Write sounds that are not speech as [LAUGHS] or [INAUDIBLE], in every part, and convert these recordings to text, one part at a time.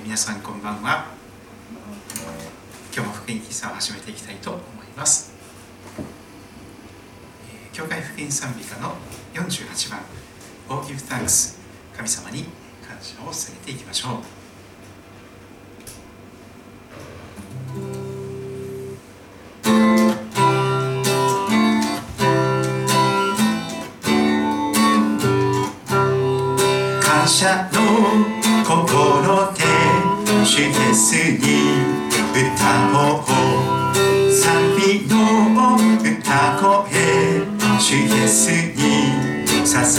ー皆さんこんばんは。今日も福音喫茶を始めていきたいと思います、えー教会福音賛美歌の48番「Oh Give Thanks」神様に感謝を捧げていきましょう。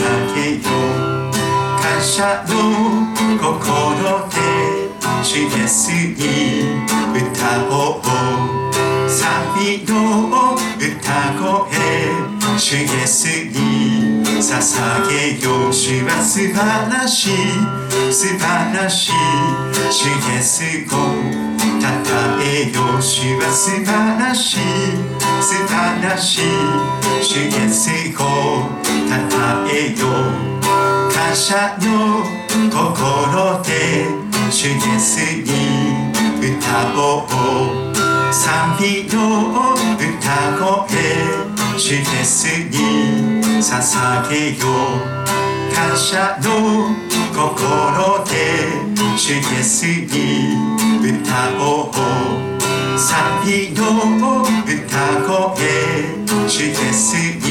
叫ぶ感謝の心で示すに歌おう。サビの歌声主イエスに捧げよう。主は素晴らしい素晴らしい。主イエスをたたえよう主は素晴らしい。素晴らしい。主イエスをたたえよう感謝の心で主イエスに歌おう賛美の歌声主イエスに捧げよう感謝の心で主イエスに歌おう。賛美の歌声主イエスに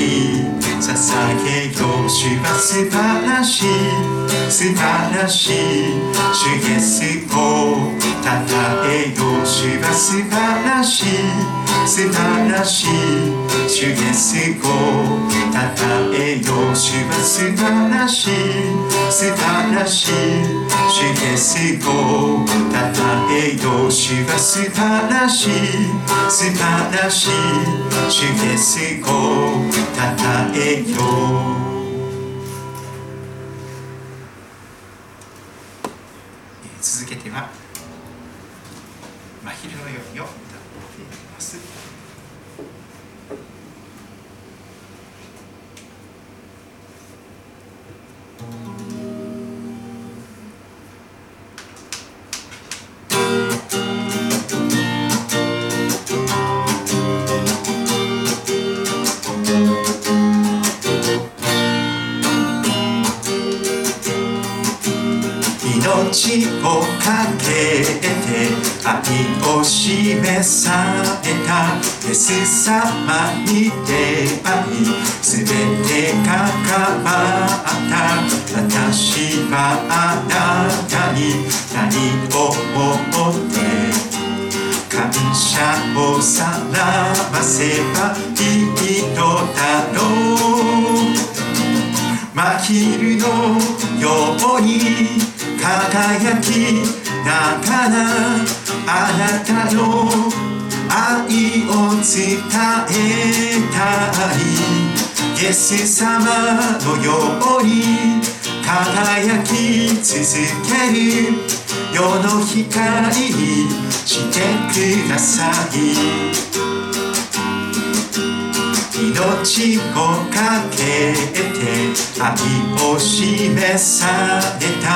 捧げよう主は素晴らしい。素晴らしい。主イエスをたたえよう主は素晴らしい。素晴らしい。主イエスをたたえよう主は素晴らしい。素晴らしい。主イエスをたたえよう主は素晴らしい素晴らしい。主イエスをたたえようあなたに何を思って感謝をさらばせばいいのだろう真昼のように輝きながらあなたの愛を伝えたいイエス様のように輝き続ける。世の光にしてください。命をかけて愛を示された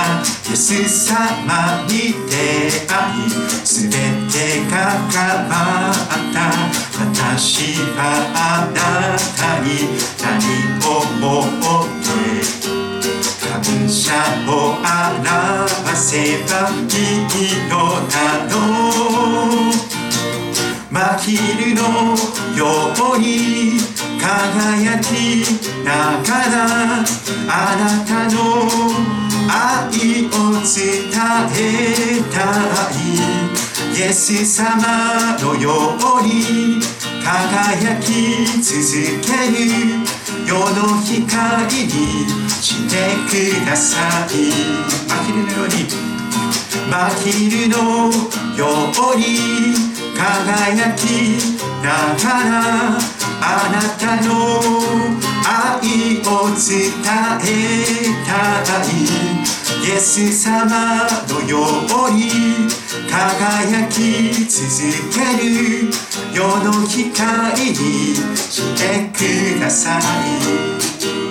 イエス様に出会いすべてが変わった。私はあなたに何を思って感謝を表せばいいのだろう真昼のように輝きながらあなたの愛を伝えたい。イエス様のように輝き続ける。世の光にしてください。真昼のように真昼のように輝きながらあなたの愛を伝えたい。イエス様のように輝き続ける世の光にしてください。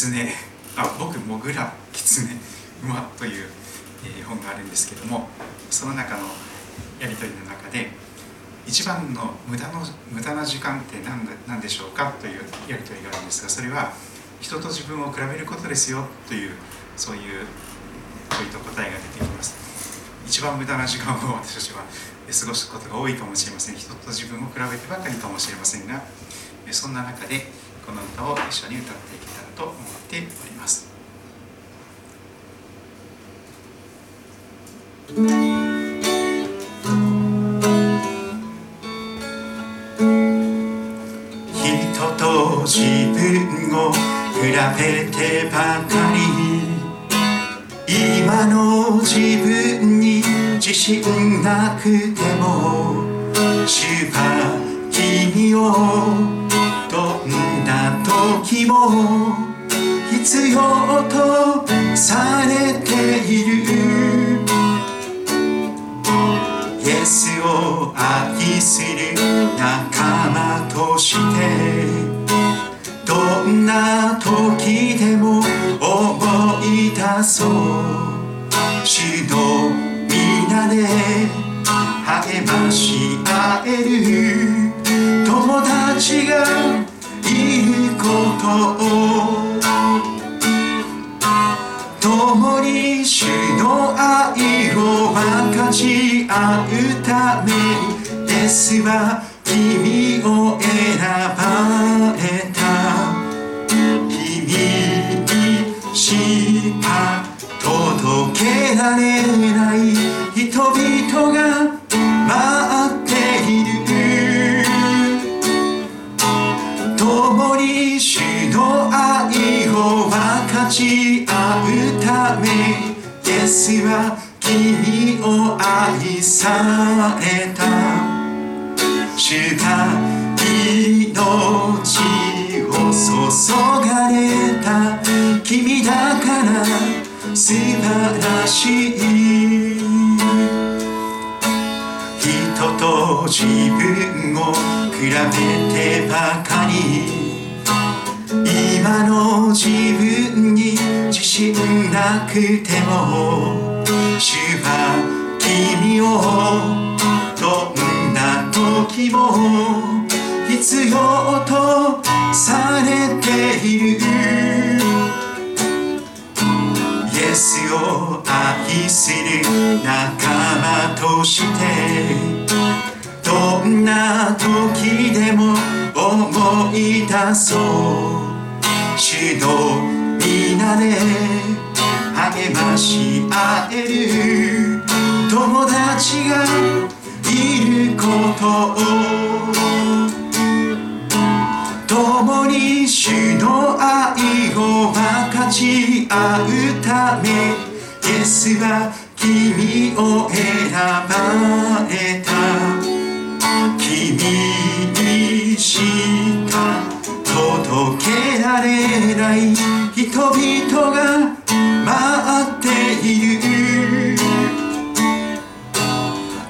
狐あ僕モグラ狐馬という絵本があるんですけどもその中のやり取りの中で一番の無駄の無駄な時間って何何でしょうかというやり取りがあるんですがそれは人と自分を比べることですよというそういう問いと答えが出てきます。一番無駄な時間を [LAUGHS] 私たちは過ごすことが多いかもしれません。人と自分を比べてばかりかもしれませんがそんな中でこの歌を一緒に歌っていけたらと思っております。人と自分を比べてばかり。今の自分に自信なくても主は君をどんな時も必要とされているイエスを愛する仲間としてどんな時でも思い出そう。主の皆で励まし合える友達がいることを共に主の愛を分かち合うためにイエスは君を選ばれた君にしか届けられない人々が待っている共に主の愛を分かち合うためイエスは君を愛された。主が命を注がれた。君だから素晴らしい。人と自分を比べてばかり。今の自分に自信なくても主は君をどんな時も必要とされている。イエスを愛する仲間としてどんな時でも思い出そう。主の皆で励まし合える友達がいることを共に主の愛を分かち合うため。イエスは君を選ばれた。君にしか届けられない。人々が待っている。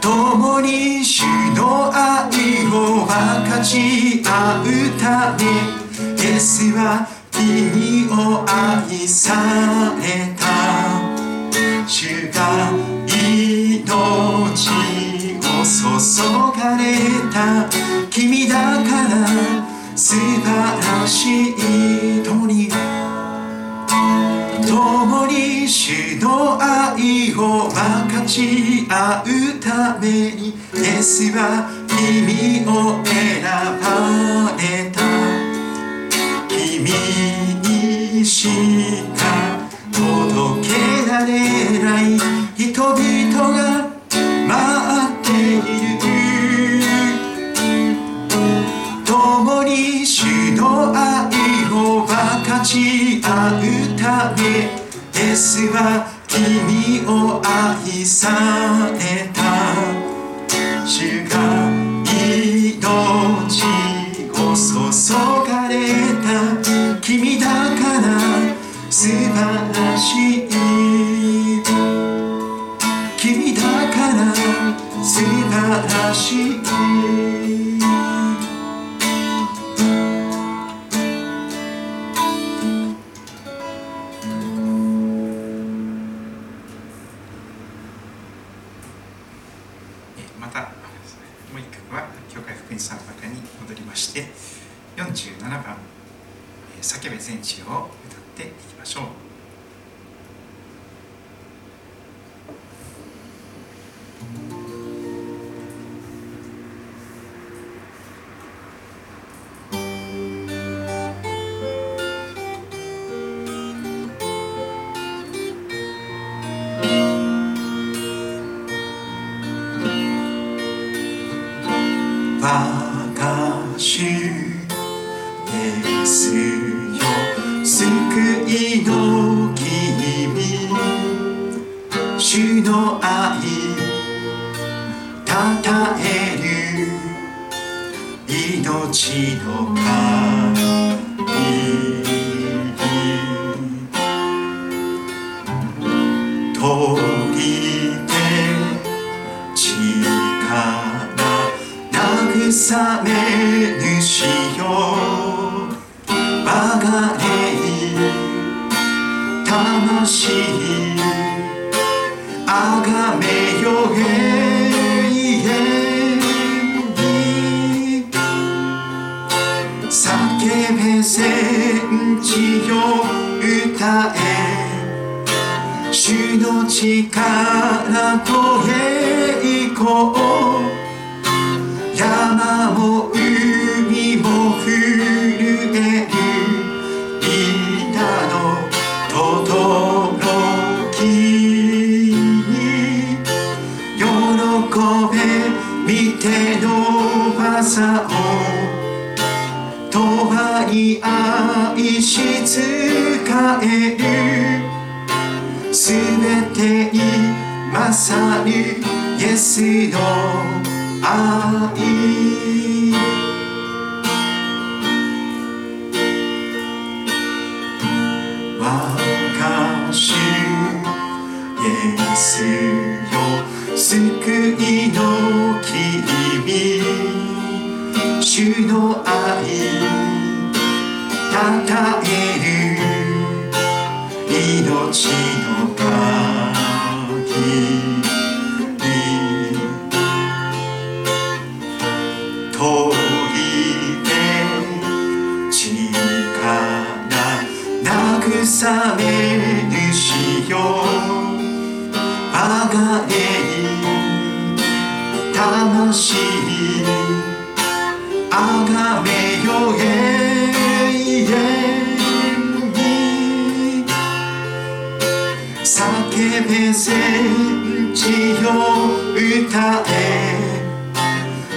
共に主の愛を分かち合うためイエスは君を愛された。主が命を注がれた。君だから素晴らしい共に共に主の愛を分かち合うためにイエスは君を選ばれた。君にしか届けられない。人々が待っている。共に主の愛を分かち合うためイエスは君を愛された主が命を注がれた君だから素晴らしい。君だから素晴らしい「叫べ全地」を。にイエスの愛私イエスよ救いの君主の愛たたえる命の神。聖地を歌え。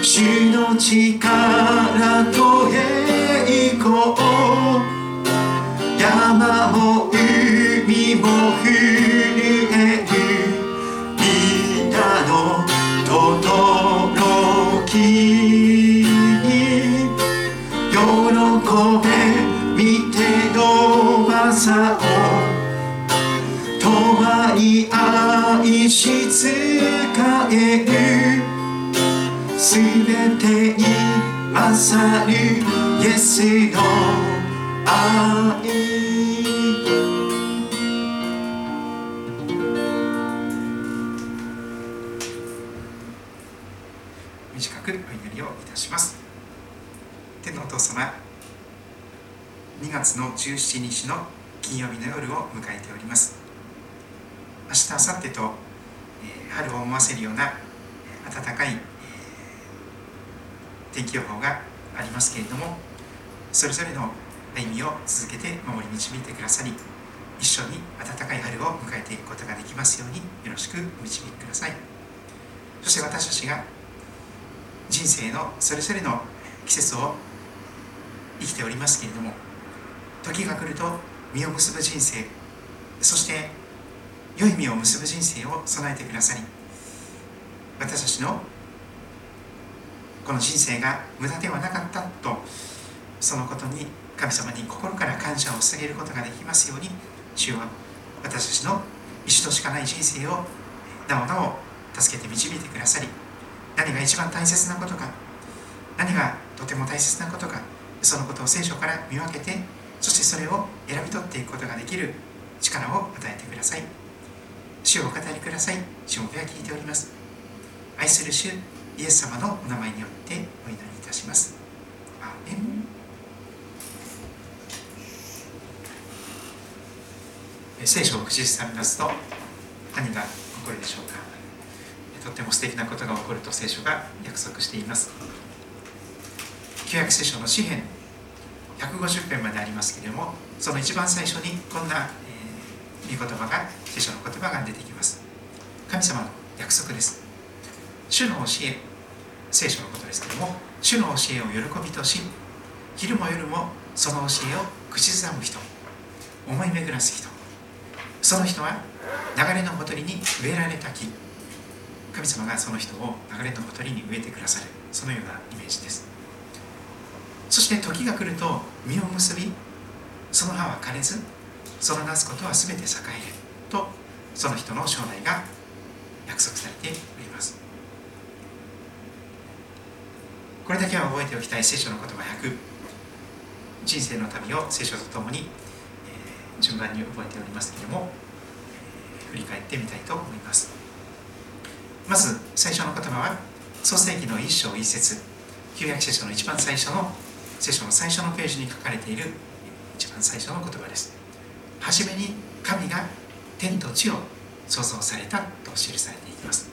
主の力とさにイエスの愛。短くお祈りをいたします。天のお父様2月の17日の金曜日の夜を迎えております。明日明後日と、春を思わせるような暖かい天気予報がありますけれどもそれぞれの歩みを続けて守り導いてくださり一緒に暖かい春を迎えていくことができますようによろしくお導きください。そして私たちが人生のそれぞれの季節を生きておりますけれども時が来ると実を結ぶ人生そして良い実を結ぶ人生を備えてくださり私たちのこの人生が無駄ではなかったとそのことに神様に心から感謝を捧げることができますように主は私たちの一度しかない人生をなおなお助けて導いてくださり何が一番大切なことか何がとても大切なことかそのことを聖書から見分けてそしてそれを選び取っていくことができる力を与えてください。主をお語りください。主もは聞いております。愛する主イエス様のお名前によってお祈りいたします。アーメン。聖書を口ずさみますと何が起こるでしょうか。とても素敵なことが起こると聖書が約束しています。旧約聖書の詩編150編までありますけれどもその一番最初にこんな、えー、御言葉が聖書の言葉が出てきます。神様の約束です。主の教え聖書のことですけども主の教えを喜びとし昼も夜もその教えを口ずさむ人思い巡らす人。その人は流れのほとりに植えられた木。神様がその人を流れのほとりに植えてくださる。そのようなイメージです。そして時が来ると実を結びその葉は枯れずそのなすことは全て栄えるとその人の将来が約束されております。これだけは覚えておきたい聖書の言葉100人生の旅を聖書とともに、えー、順番に覚えておりますけれども、えー、振り返ってみたいと思います。まず最初の言葉は創世記の一章一節旧約聖書の一番最初の聖書の最初のページに書かれている一番最初の言葉です。初めに神が天と地を創造されたと記されていきます。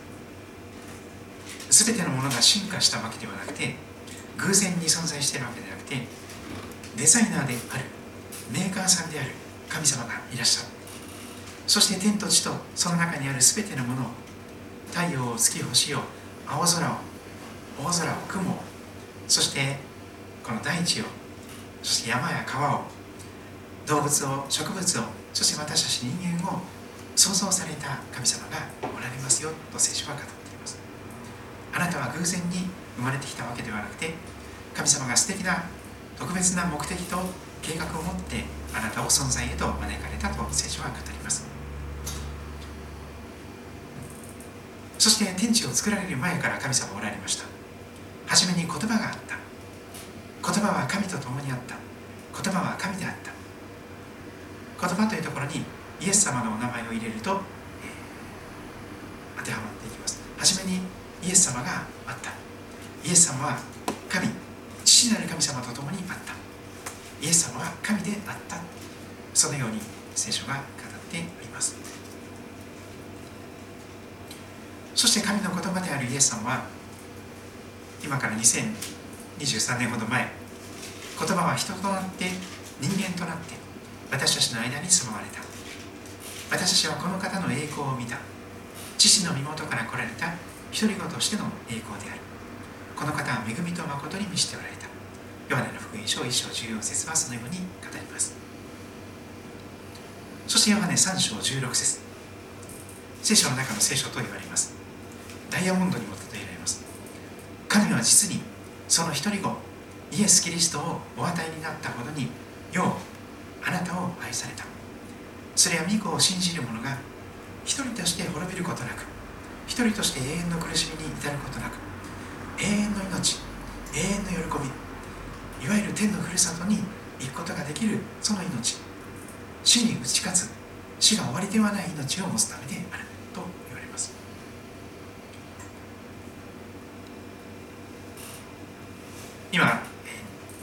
全てのものが進化したわけではなくて偶然に存在しているわけではなくてデザイナーであるメーカーさんである神様がいらっしゃる。そして天と地とその中にある全てのものを太陽を月星を青空を大空を雲をそしてこの大地をそして山や川を動物を植物をそして私たち人間を創造された神様がおられますよと聖書は語っています。あなたは偶然に生まれてきたわけではなくて神様が素敵な特別な目的と計画を持ってあなたを存在へと招かれたと聖書は語ります。そして天地を作られる前から神様おられました。初めに言葉があった。言葉は神と共にあった。言葉は神であった。言葉というところにイエス様のお名前を入れると、えー、当てはまっていきます。初めにイエス様があった。イエス様は神父なる神様と共にあった。イエス様は神であった。そのように聖書が語っております。そして神の言葉であるイエス様は今から2023年ほど前言葉は人となって人間となって私たちの間に住まわれた。私たちはこの方の栄光を見た。父の身元から来られた。一人子としての栄光である。この方は恵みと誠に満ちておられた。ヨハネの福音書1章14節はそのように語ります。そしてヨハネ3章16節。聖書の中の聖書と言われます。ダイヤモンドにも例えられます。神は実にその一人子イエス・キリストをお与えになったほどにようあなたを愛された。それは御子を信じる者が一人として滅びることなく一人として永遠の苦しみに至ることなく永遠の命永遠の喜びいわゆる天のふるさとに行くことができるその命死に打ち勝つ死が終わりではない命を持つためであると言われます。今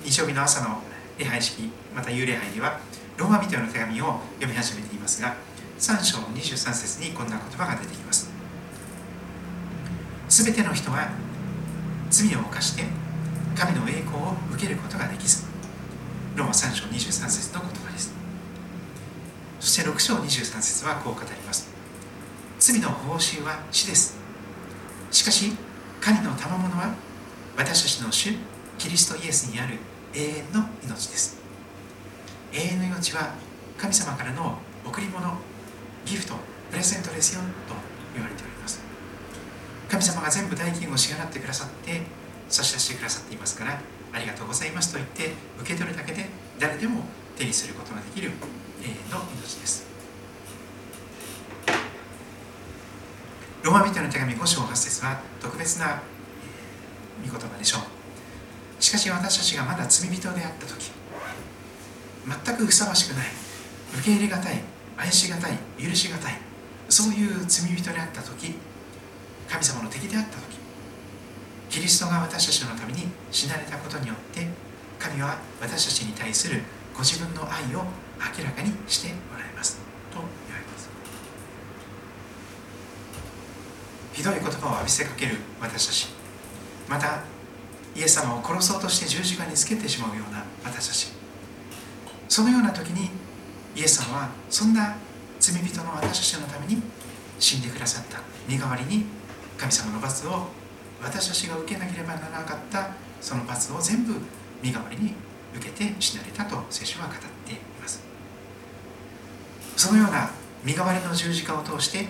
日曜日の朝の礼拝式また幽霊拝ではローマ人への手紙を読み始めていますが3章23節にこんな言葉が出てきます。すべての人は罪を犯して神の栄光を受けることができず。ローマ3章23節の言葉です。そして6章23節はこう語ります。罪の報酬は死です。しかし神の賜物は私たちの主キリストイエスにある永遠の命です。永遠の命は神様からの贈り物ギフトプレゼントですよと言われております。神様が全部代金を支払ってくださって差し出してくださっていますからありがとうございますと言って受け取るだけで誰でも手にすることができる永遠の命です。ローマ人の手紙5章8節は特別な御言葉でしょう。しかし私たちがまだ罪人であった時全くふさわしくない受け入れがたい愛しがたい許しがたいそういう罪人であった時神様の敵であった時キリストが私たちのために死なれたことによって神は私たちに対するご自分の愛を明らかにしておられます。と言われます。ひどい言葉を浴びせかける私たちまたイエス様を殺そうとして十字架につけてしまうような私たちそのような時にイエス様はそんな罪人の私たちのために死んでくださった身代わりに神様の罰を私たちが受けなければならなかった。その罰を全部身代わりに受けて死なれたと聖書は語っています。そのような身代わりの十字架を通して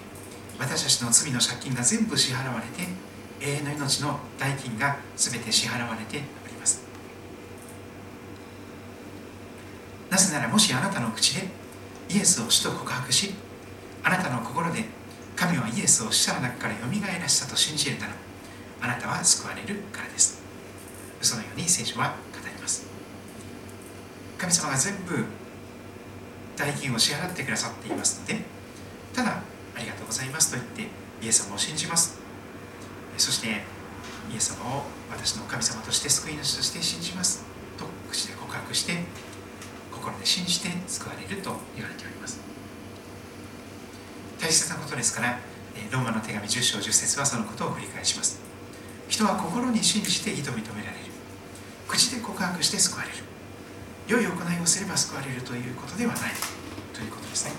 私たちの罪の借金が全部支払われて永遠の命の代金が全て支払われております。なぜならもしあなたの口でイエスを主と告白しあなたの心で神はイエスを死者の中からよみがえらせたと信じるならあなたは救われるからです。そのように聖書は語ります。神様が全部代金を支払ってくださっていますのでただありがとうございますと言ってイエス様を信じます。そしてイエス様を私の神様として救い主として信じますと口で告白して心で信じて救われると言われております。大切なことですからローマの手紙10章10節はそのことを繰り返します。人は心に信じて義と認められる。口で告白して救われる。良い行いをすれば救われるということではない。ということですね。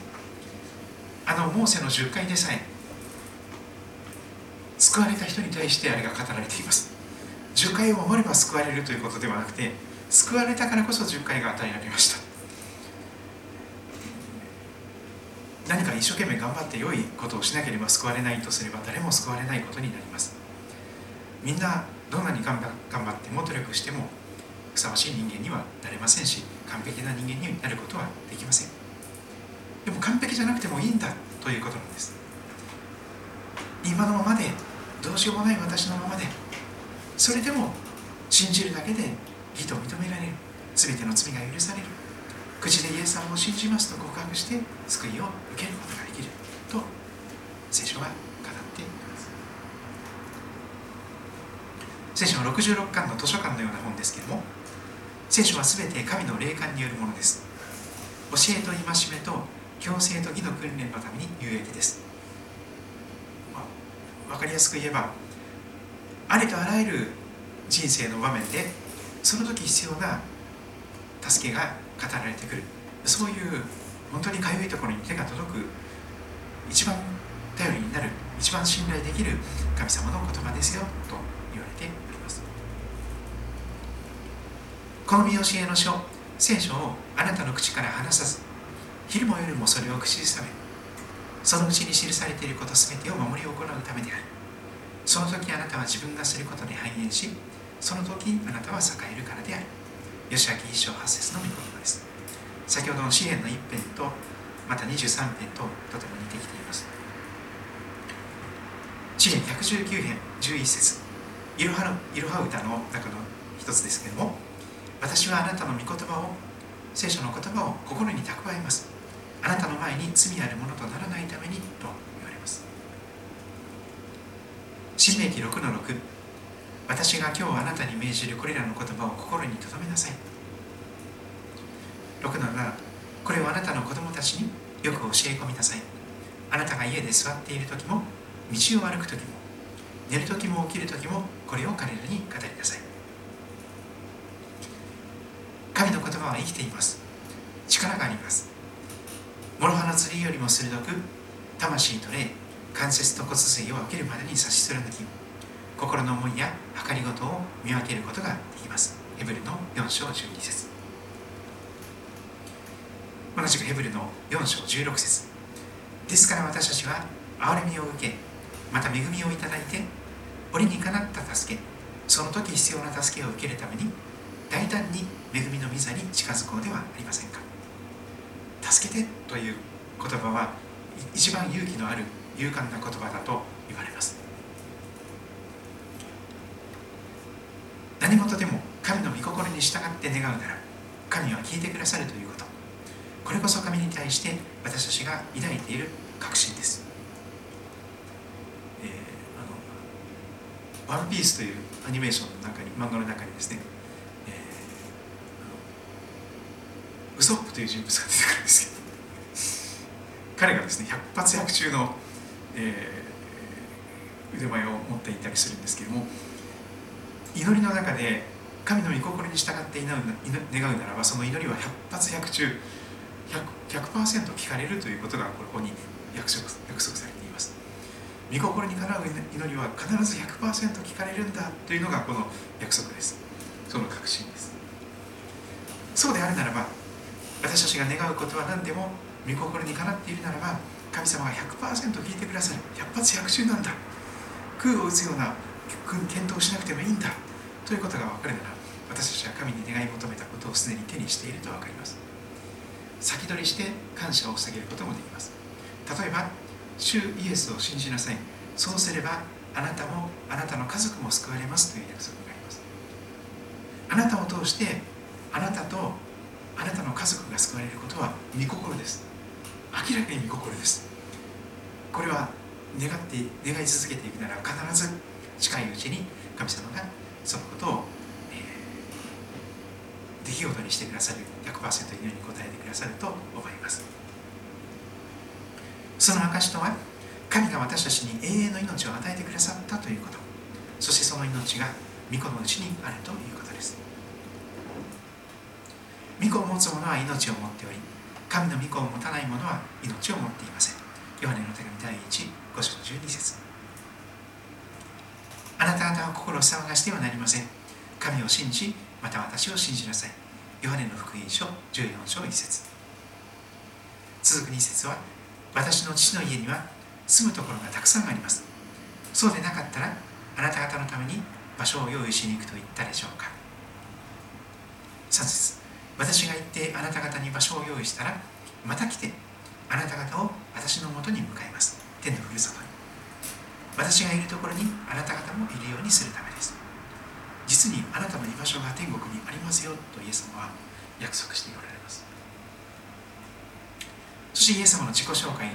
あのモーセの10回でさえ救われた人に対してあれが語られています。10回を守れば救われるということではなくて救われたからこそ10回が与えられました。何か一生懸命頑張って良いことをしなければ救われないとすれば誰も救われないことになります。みんなどんなに頑張っても努力してもふさわしい人間にはなれませんし完璧な人間になることはできません。でも完璧じゃなくてもいいんだということなんです。今のままでどうしようもない私のままでそれでも信じるだけで義と認められる。全ての罪が許される。口でイエス様を信じますと告白して救いを受けることができると聖書は語っています。聖書の66巻の図書館のような本ですけれども聖書は全て神の霊感によるものです。教えと戒めと強制と義の訓練のために有益です、まあ、分かりやすく言えばありとあらゆる人生の場面でその時必要な助けがられてくる。そういう本当にかゆいところに手が届く一番頼りになる一番信頼できる神様の言葉ですよと言われております。この見教えの書聖書をあなたの口から離さず昼も夜もそれを口ずさめそのうちに記されていることすべてを守り行うためである。その時あなたは自分がすることで繁栄しその時あなたは栄えるからである。吉明一章八節の御言葉です。先ほどの詩篇の一編とまた23編ととても似てきています。詩篇119編11節。いろはいろは歌の中の一つですけれども私はあなたの御言葉を聖書の言葉を心に蓄えます。あなたの前に罪あるものとならないためにと言われます。新明記6の6私が今日あなたに命じるこれらの言葉を心に留めなさい。6の7これをあなたの子供たちによく教え込みなさい。あなたが家で座っている時も道を歩く時も寝る時も起きる時もこれを彼らに語りなさい。神の言葉は生きています。力があります。諸刃の釣りよりも鋭く魂と霊関節と骨髄を分けるまでに差し貫き心の思いや計りごとを見分けることができます。ヘブルの4章12節。同じくヘブルの4章16節。ですから私たちは憐れみを受けまた恵みをいただいて折にかなった助けその時必要な助けを受けるために大胆に恵みの御座に近づこうではありませんか。助けてという言葉は一番勇気のある勇敢な言葉だと言われます。何事でも神の御心に従って願うなら神は聞いてくださるということ。これこそ神に対して私たちが抱いている確信です、えー、あのワンピースというアニメーションの中に漫画の中にですね、えー、ウソップという人物が出てくるんですけど。彼がですね百発百中の、えー、腕前を持っていたりするんですけども祈りの中で神の御心に従って祈う願うならばその祈りは百発百中 100%, 100聞かれるということがここに約束約束されています。御心にかなう祈りは必ず100%聞かれるんだというのがこの約束です。その確信です。そうであるならば私たちが願うことは何でも御心にかなっているならば神様が100%聞いてくださる。100発100中なんだ。空を打つような検討しなくてもいいんだということが分かるなら私たちは神に願い求めたことをすでに手にしていると分かります。先取りして感謝を捧げることもできます。例えば主イエスを信じなさい。そうすればあなたもあなたの家族も救われますという約束があります。あなたを通してあなたとあなたの家族が救われることは御心です。明らかに御心です。これは願って願い続けていくなら必ず近いうちに神様がそのことを、えー、出来事にしてくださる100%祈りに応えてくださると思います。その証とは神が私たちに永遠の命を与えてくださったということ。そしてその命が御子のうちにあるということです。御子を持つ者は命を持っており神の御子を持たない者は命を持っていません。ヨハネの手紙第1 5章12節。あなた方は心を騒がしてはなりません。神を信じまた私を信じなさい。ヨハネの福音書14章1節。続く2節は私の父の家には住むところがたくさんあります。そうでなかったらあなた方のために場所を用意しに行くと言ったでしょうか。3節。私が行ってあなた方に場所を用意したらまた来てあなた方を私のもとに向かいます。天のふるさとに。私がいるところにあなた方もいるようにするためです。実にあなたの居場所が天国にありますよとイエス様は約束しておられます。そしてイエス様の自己紹介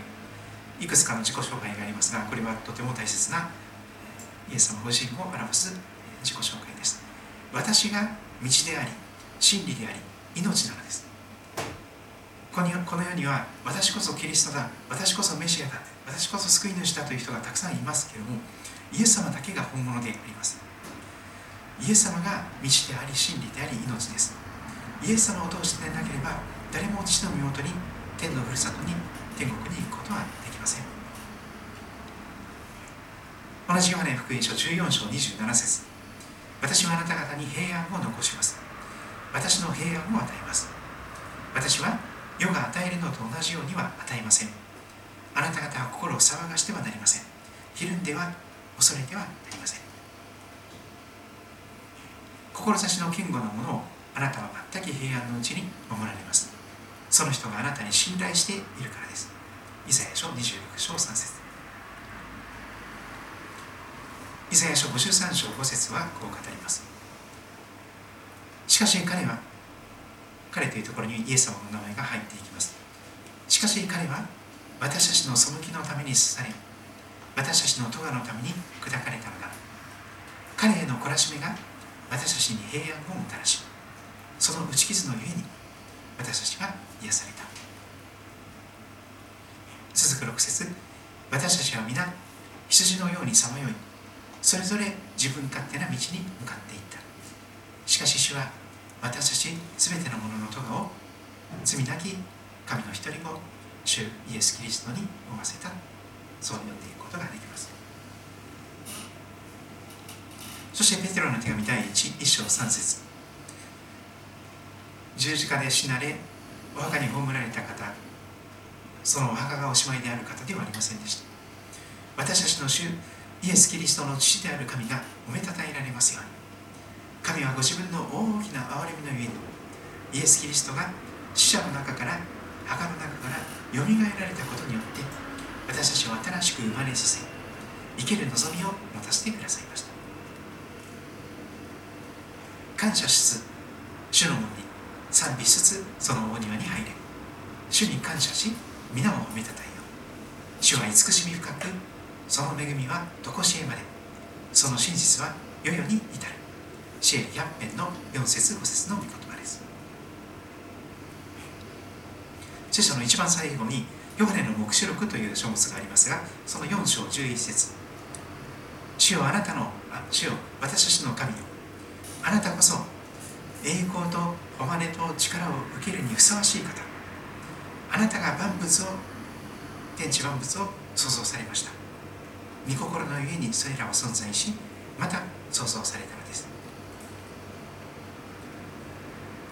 いくつかの自己紹介がありますがこれはとても大切なイエス様ご自身を表す自己紹介です。私が道であり真理であり命なのです。この世には私こそキリストだ私こそメシアだ私こそ救い主だという人がたくさんいますけれどもイエス様だけが本物であります。イエス様が道であり真理であり命です。イエス様を通してなければ誰も父の身元に天のふるさとに天国に行くことはできません。同じヨハネ福音書14章27節。私はあなた方に平安を残します。私の平安を与えます。私は世が与えるのと同じようには与えません。あなた方は心を騒がしてはなりません。ひるんでは恐れてはなりません。志の堅固なものをあなたは全く平安のうちに守られます。その人があなたに信頼しているからです。イザヤ書26章3節。イザヤ書53章5節はこう語ります。しかし彼は彼というところにイエス様の名前が入っていきます。しかし彼は私たちの背きのために刺され私たちの咎のために砕かれたのだ。彼への懲らしめが私たちに平安をもたらしその打ち傷のゆえに私たちが癒された。続く6節私たちは皆羊のようにさまよいそれぞれ自分勝手な道に向かっていった。しかし主は私たち全てのものの咎を罪なき神の一人子主イエス・キリストに負わせたそう読んでいくことができます。そしてペテロの手紙第 1, 1章3節。十字架で死なれお墓に葬られた方そのお墓がおしまいである方ではありませんでした。私たちの主イエス・キリストの父である神がおめたたえられますように。神はご自分の大きな憐れみのゆえにイエス・キリストが死者の中から墓の中からよみがえられたことによって私たちを新しく生まれさせ生ける望みを持たせてくださいました。感謝しつつ主の門に賛美しつつそのお庭に入れ。主に感謝し皆を褒めたたえよ主は慈しみ深くその恵みは常しえまで。その真実は世々に至る。シエル100編の4節5節の御言聖書の一番最後にヨハネの黙示録という書物がありますがその4章11節。主よあなたのあ主よ私たちの神よ。あなたこそ栄光と誉れと力を受けるにふさわしい方。あなたが万物を天地万物を創造されました。御心のゆえにそれらは存在しまた創造されたのです。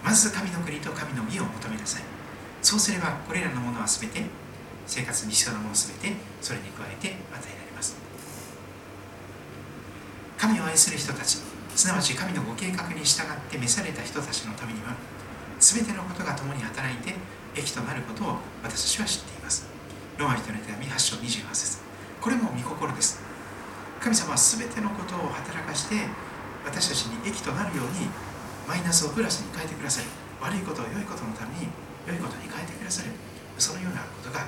まず神の国と神の義を求めなさい。そうすればこれらのものは全て生活に必要なもの全てそれに加えて与えられます。神を愛する人たちすなわち神のご計画に従って召された人たちのためには全てのことが共に働いて益となることを私たちは知っています。ローマ人の手紙8章28節。これも御心です。神様は全てのことを働かして私たちに益となるようにマイナスをプラスに変えてくださる悪いことを良いことのために良いことに変えてくださるそのようなことが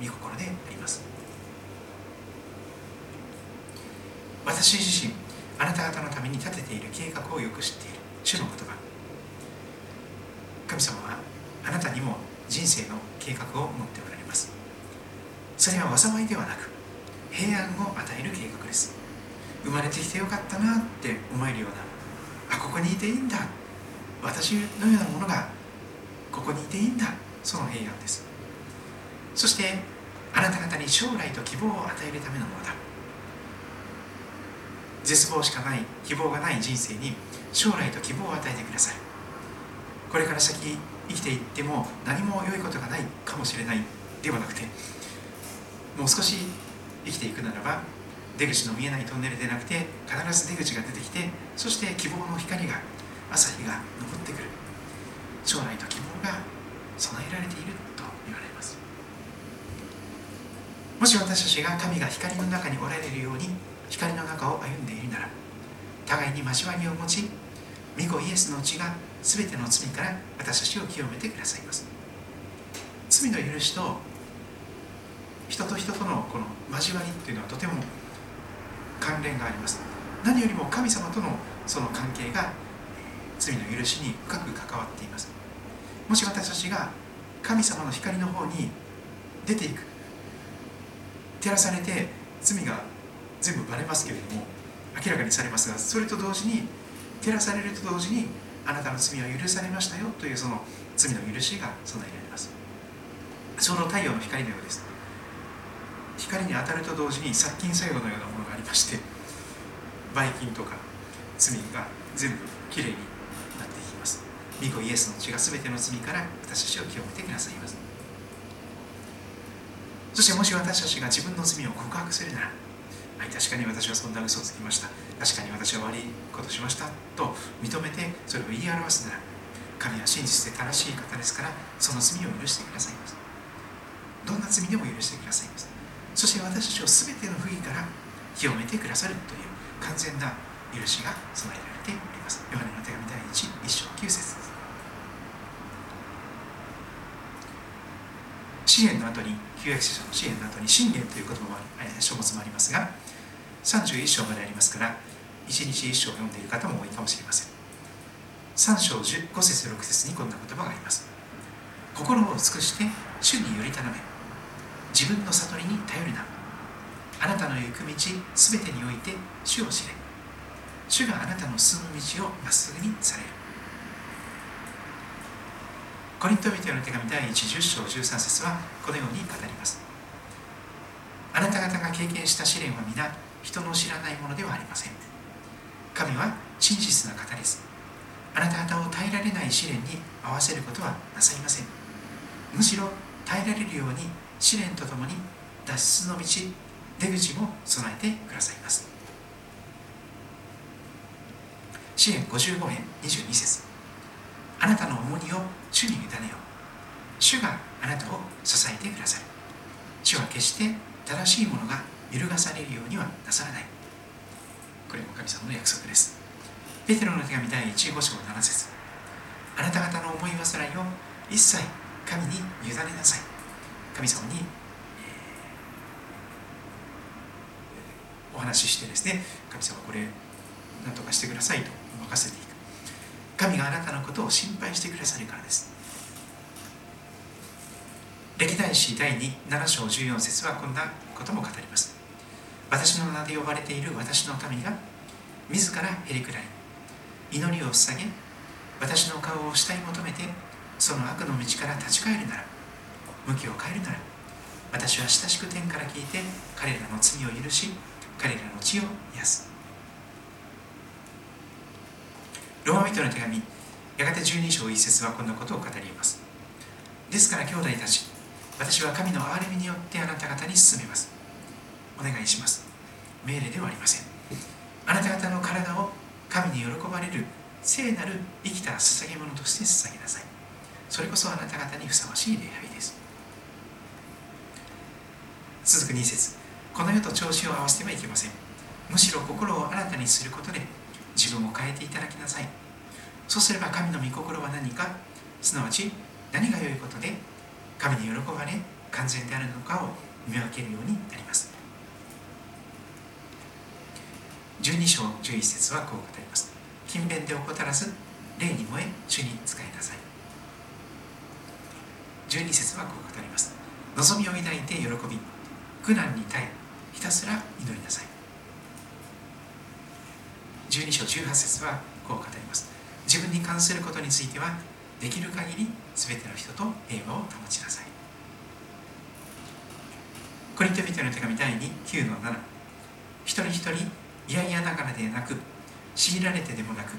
御心であります。私自身あなた方のために立てている計画をよく知っている。主の言葉。神様はあなたにも人生の計画を持っておられます。それは災いではなく平安を与える計画です。生まれてきてよかったなって思えるようなあここにいていいんだ。私のようなものがここにいていいんだ。その平安です。そしてあなた方に将来と希望を与えるためのものだ。絶望しかない希望がない人生に将来と希望を与えてください。これから先生きていっても何も良いことがないかもしれないではなくてもう少し生きていくならば出口の見えないトンネルでなくて必ず出口が出てきてそして希望の光が朝日が昇ってくる。将来と希望が備えられていると言われます。もし私たちが神が光の中におられるように光の中を歩んでいるなら互いに交わりを持ち御子イエスの血が全ての罪から私たちを清めてくださいます。罪の許しと人と人とのこの交わりっていうのはとても関連があります。何よりも神様とのその関係が罪の許しに深く関わっています。もし私たちが神様の光の方に出ていく。照らされて罪が全部バレますけれども明らかにされますがそれと同時に照らされると同時にあなたの罪は許されましたよというその罪の許しが備えられます。その太陽の光のようです。光に当たると同時に殺菌作用のようなものがありましてばい菌とか罪が全部きれいに御子イエスの血が全ての罪から私たちを清めてくださいます。そしてもし私たちが自分の罪を告白するならはい確かに私はそんな嘘をつきました。確かに私は悪いことしましたと認めてそれを言い表すなら神は真実で正しい方ですからその罪を許してくださいますどんな罪でも許してくださいますそして私たちを全ての不義から清めてくださるという完全な許しが備えられております。ヨハネの手紙第 1, 1章9節です支援の後に旧約聖書の支援の後に信玄という言葉もあり書物もありますが31章までありますから1日1章を読んでいる方も多いかもしれません3章5節6節にこんな言葉があります。心を尽くして主により頼め。自分の悟りに頼りな。あなたの行く道すべてにおいて主を知れ。主があなたの進む道をまっすぐにされる。コリント人への手紙第1 10章13節はこのように語ります。あなた方が経験した試練は皆人の知らないものではありません。神は真実な方です。あなた方を耐えられない試練に合わせることはなさいません。むしろ耐えられるように試練とともに脱出の道出口も備えてくださいます。支援55編22節。あなたの重荷を主に委ねよう。主があなたを支えてくださる主は決して正しいものが揺るがされるようにはなさらない。これも神様の約束です。ペテロの手紙第1 5章7節。あなた方の思い煩いを一切神に委ねなさい。神様に、お話ししてですね神様これ何とかしてくださいと任せてい神があなたのことを心配してくださるからです。歴代史第27章14節はこんなことも語ります。私の名で呼ばれている私の民が自らへりくらい祈りを捧げ私の顔を下に求めてその悪の道から立ち返るなら向きを変えるなら私は親しく天から聞いて彼らの罪を許し彼らの血を癒す。ローマ人の手紙やがて12章1節はこんなことを語ります。ですから兄弟たち私は神の憐れみによってあなた方に進めます。お願いします。命令ではありません。あなた方の体を神に喜ばれる聖なる生きた捧げ物として捧げなさい。それこそあなた方にふさわしい礼拝です。続く2節この世と調子を合わせてはいけません。むしろ心を新たにすることで自分を変えていただきなさい。そうすれば神の御心は何か？すなわち何が良いことで神に喜ばれ完全であるのかを見分けるようになります。12章11節はこう語ります。勤勉で怠らず霊に燃え主に使いなさい。12節はこう語ります。望みを抱いて喜び苦難に耐えひたすら祈りなさい。12章18節はこう語ります。自分に関することについてはできる限り全ての人と平和を保ちなさい。コリント人の手紙第2 9の7一人一人嫌々ながらでなく強いられてでもなく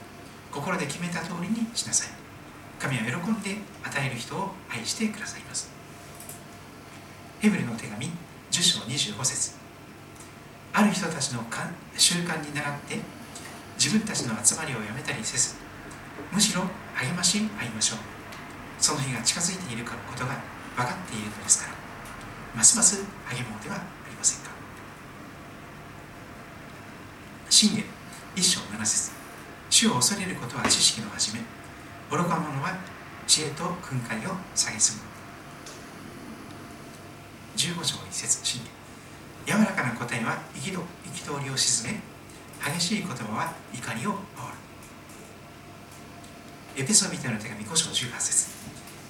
心で決めた通りにしなさい。神は喜んで与える人を愛してくださいます。ヘブルの手紙10章25節。ある人たちの習慣に倣って自分たちの集まりをやめたりせずむしろ励まし合いましょう。その日が近づいていることが分かっているのですからますます励もうではありませんか。信玄一章七節。主を恐れることは知識の始め愚か者は知恵と訓戒を蔑む。15章一節信玄柔らかな答えは憤りを鎮め激しい言葉は怒りを煽る。エペソビテの手紙5章18節。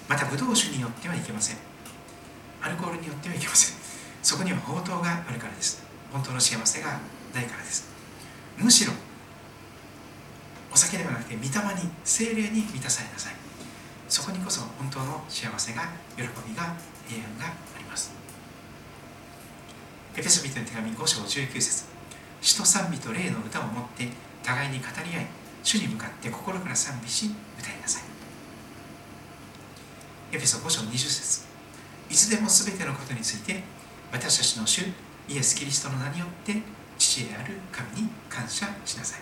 またブドウ酒によってはいけません。アルコールによってはいけません。そこには宝刀があるからです。本当の幸せがないからです。むしろお酒ではなくて御霊に精霊に満たされなさい。そこにこそ本当の幸せが喜びが平安があります。エペソビテの手紙5章19節。詩と賛美と霊の歌を持って互いに語り合い主に向かって心から賛美し歌いなさい。エペソ5章20節。いつでも全てのことについて私たちの主イエス・キリストの名によって父である神に感謝しなさい。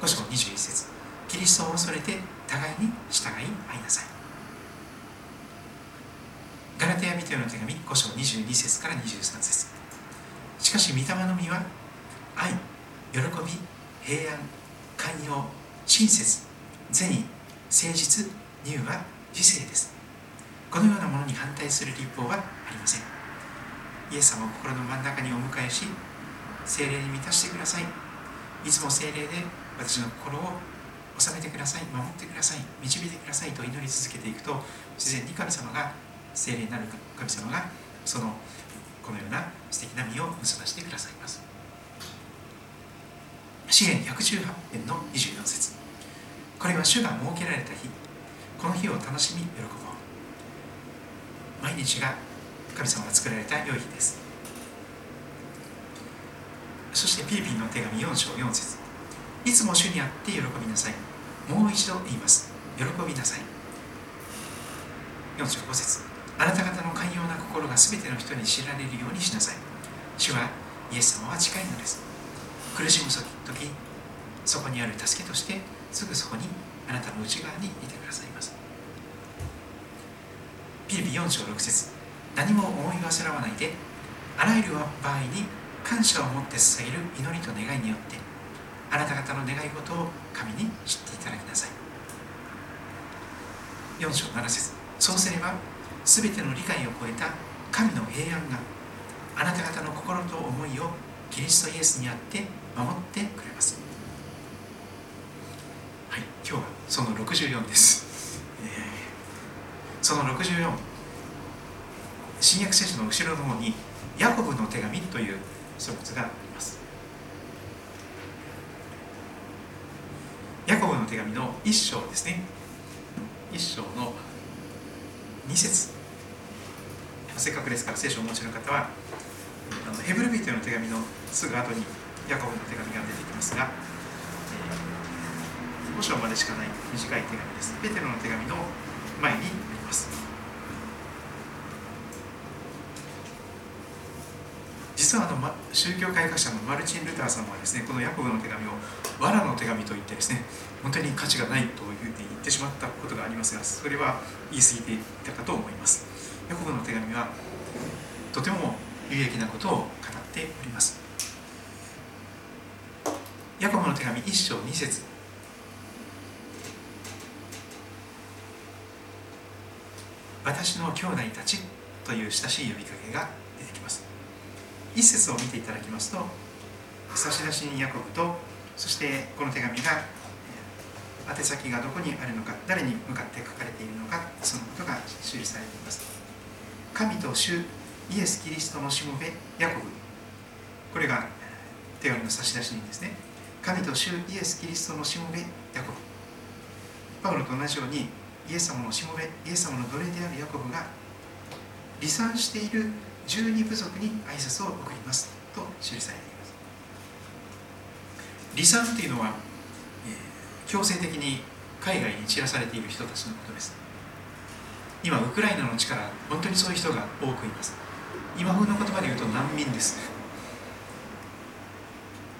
5章21節。キリストを恐れて互いに従い合いなさい。ガラテヤ人への手紙5章22節から23節。しかし御霊の実は愛喜び平安寛容親切善意誠実乳は理性です。このようなものに反対する立法はありません。イエス様を心の真ん中にお迎えし精霊に満たしてください。いつも精霊で私の心を収めてください守ってください導いてくださいと祈り続けていくと自然に神様が精霊になる神様がそのこのような素敵な実を結ばしてくださいます。詩篇118編の24節。これは主が設けられた日。この日を楽しみ喜ぼう。毎日が神様が作られた良い日です。そしてピリピンの手紙4章4節。いつも主にあって喜びなさい。もう一度言います。喜びなさい。4章5節。あなた方の寛容心が全ての人に知られるようにしなさい。主はイエス様は近いのです。苦しむ時そこにある助けとしてすぐそこにあなたの内側にいてくださいます。ピリピ4章6節。何も思い忘らわないであらゆる場合に感謝を持って捧げる祈りと願いによってあなた方の願い事を神に知っていただきなさい。4章7節。そうすれば全ての理解を超えた神の平安があなた方の心と思いをキリストイエスにあって守ってくれます。はい今日はその64です、えー、その64新約聖書の後ろの方にヤコブの手紙という書物があります。ヤコブの手紙の一章ですね。一章の2節。せっかくですから聖書をお持ちの方はあのヘブルビートの手紙のすぐ後にヤコブの手紙が出てきますが、えー、5章までしかない短い手紙です。ペテロの手紙の前にあります。実はあの、ま、宗教改革者のマルチン・ルターさんはですねこのヤコブの手紙を藁の手紙と言ってですね本当に価値がないというふうに言ってしまったことがありますがそれは言い過ぎていたかと思います。ヤコブの手紙はとても有益なことを語っております。ヤコブの手紙1章2節。私の兄弟たちという親しい呼びかけが出てきます。一節を見ていただきますと差出人ヤコブとそしてこの手紙が宛先がどこにあるのか誰に向かって書かれているのかそのことが記されています。神と主イエス・キリストのしもべヤコブ。これが手紙の差出人ですね。神と主イエス・キリストのしもべヤコブ。パウロと同じようにイエス様のしもべイエス様の奴隷であるヤコブが離散している十二部族に挨拶を送りますと記されています。離散というのは、えー、強制的に海外に散らされている人たちのことです。今ウクライナの地から本当にそういう人が多くいます。今風の言葉で言うと難民です。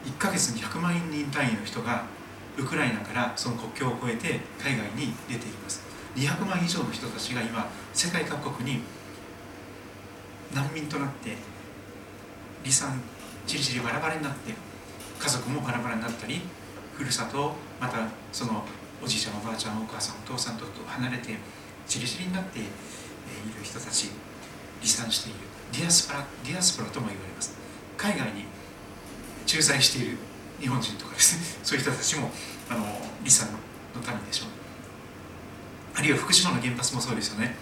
1ヶ月に100万人単位の人がウクライナからその国境を越えて海外に出ています。200万以上の人たちが今世界各国に難民となって離散ちりちりバラバラになって家族もバラバラになったりふるさとまたそのおじいちゃんおばあちゃんお母さんお父さんと離れてちりちりになっている人たち離散しているディアスパラディアスパラとも言われます。海外に駐在している日本人とかです。ね [LAUGHS] そういう人たちもあの離散の民でしょう。あるいは福島の原発もそうですよね。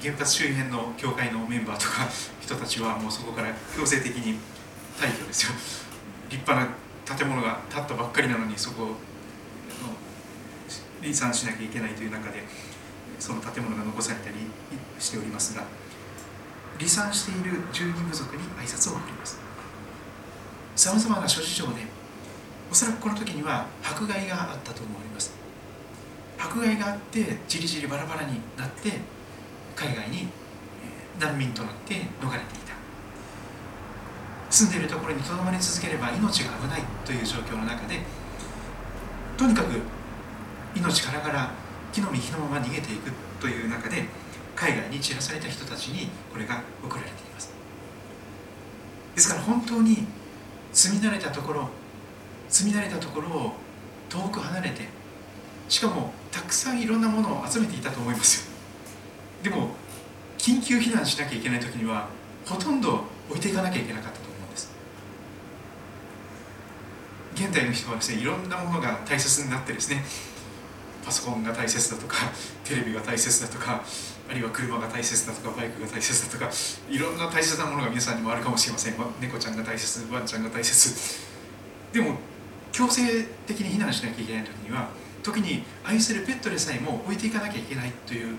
原発周辺の教会のメンバーとか人たちはもうそこから強制的に退去ですよ。立派な建物が建ったばっかりなのにそこの離散しなきゃいけないという中でその建物が残されたりしておりますが離散している住人部族に挨拶を送ります。さまざまな諸事情でおそらくこの時には迫害があったと思われます。迫害があってじりじりバラバラになって海外に難民となって逃れていた。住んでいるところにとどまり続ければ命が危ないという状況の中でとにかく命からがら木の実火のまま逃げていくという中で海外に散らされた人たちにこれが送られています。ですから本当に住み慣れたところ住み慣れたところを遠く離れてしかもたくさんいろんなものを集めていたと思いますよ。でも緊急避難しなきゃいけない時にはほとんど置いていかなきゃいけなかったと思うんです。現代の人はですねいろんなものが大切になってですねパソコンが大切だとかテレビが大切だとかあるいは車が大切だとかバイクが大切だとかいろんな大切なものが皆さんにもあるかもしれません。猫ちゃんが大切ワンちゃんが大切。でも強制的に避難しなきゃいけない時には時に愛するペットでさえも置いていかなきゃいけないという